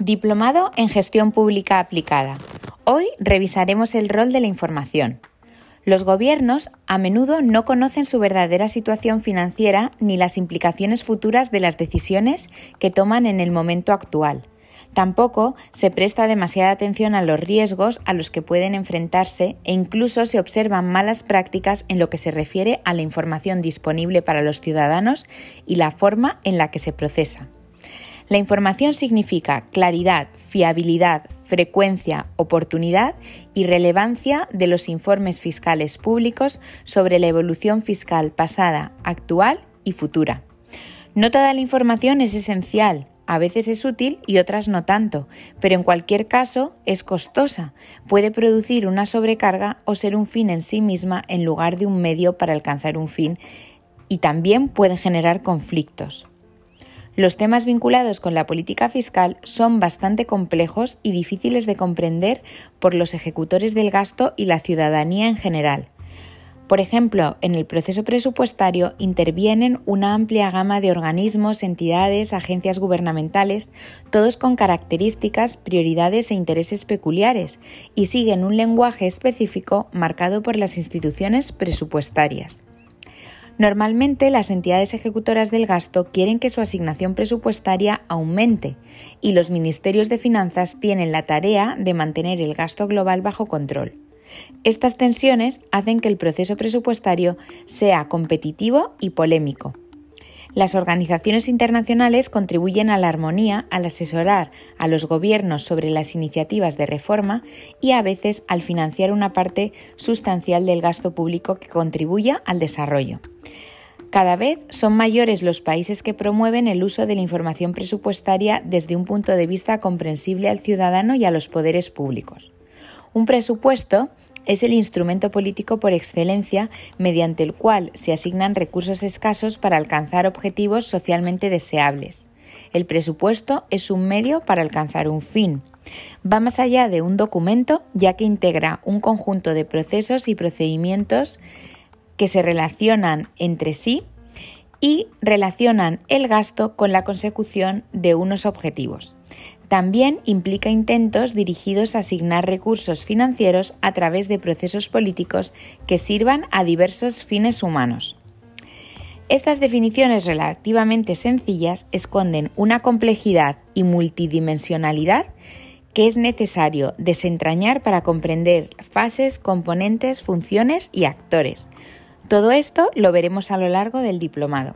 Diplomado en Gestión Pública Aplicada. Hoy revisaremos el rol de la información. Los gobiernos a menudo no conocen su verdadera situación financiera ni las implicaciones futuras de las decisiones que toman en el momento actual. Tampoco se presta demasiada atención a los riesgos a los que pueden enfrentarse e incluso se observan malas prácticas en lo que se refiere a la información disponible para los ciudadanos y la forma en la que se procesa. La información significa claridad, fiabilidad, frecuencia, oportunidad y relevancia de los informes fiscales públicos sobre la evolución fiscal pasada, actual y futura. No toda la información es esencial, a veces es útil y otras no tanto, pero en cualquier caso es costosa, puede producir una sobrecarga o ser un fin en sí misma en lugar de un medio para alcanzar un fin y también puede generar conflictos. Los temas vinculados con la política fiscal son bastante complejos y difíciles de comprender por los ejecutores del gasto y la ciudadanía en general. Por ejemplo, en el proceso presupuestario intervienen una amplia gama de organismos, entidades, agencias gubernamentales, todos con características, prioridades e intereses peculiares, y siguen un lenguaje específico marcado por las instituciones presupuestarias. Normalmente las entidades ejecutoras del gasto quieren que su asignación presupuestaria aumente y los ministerios de finanzas tienen la tarea de mantener el gasto global bajo control. Estas tensiones hacen que el proceso presupuestario sea competitivo y polémico. Las organizaciones internacionales contribuyen a la armonía al asesorar a los gobiernos sobre las iniciativas de reforma y a veces al financiar una parte sustancial del gasto público que contribuya al desarrollo. Cada vez son mayores los países que promueven el uso de la información presupuestaria desde un punto de vista comprensible al ciudadano y a los poderes públicos. Un presupuesto es el instrumento político por excelencia mediante el cual se asignan recursos escasos para alcanzar objetivos socialmente deseables. El presupuesto es un medio para alcanzar un fin. Va más allá de un documento ya que integra un conjunto de procesos y procedimientos que se relacionan entre sí y relacionan el gasto con la consecución de unos objetivos. También implica intentos dirigidos a asignar recursos financieros a través de procesos políticos que sirvan a diversos fines humanos. Estas definiciones relativamente sencillas esconden una complejidad y multidimensionalidad que es necesario desentrañar para comprender fases, componentes, funciones y actores. Todo esto lo veremos a lo largo del diplomado.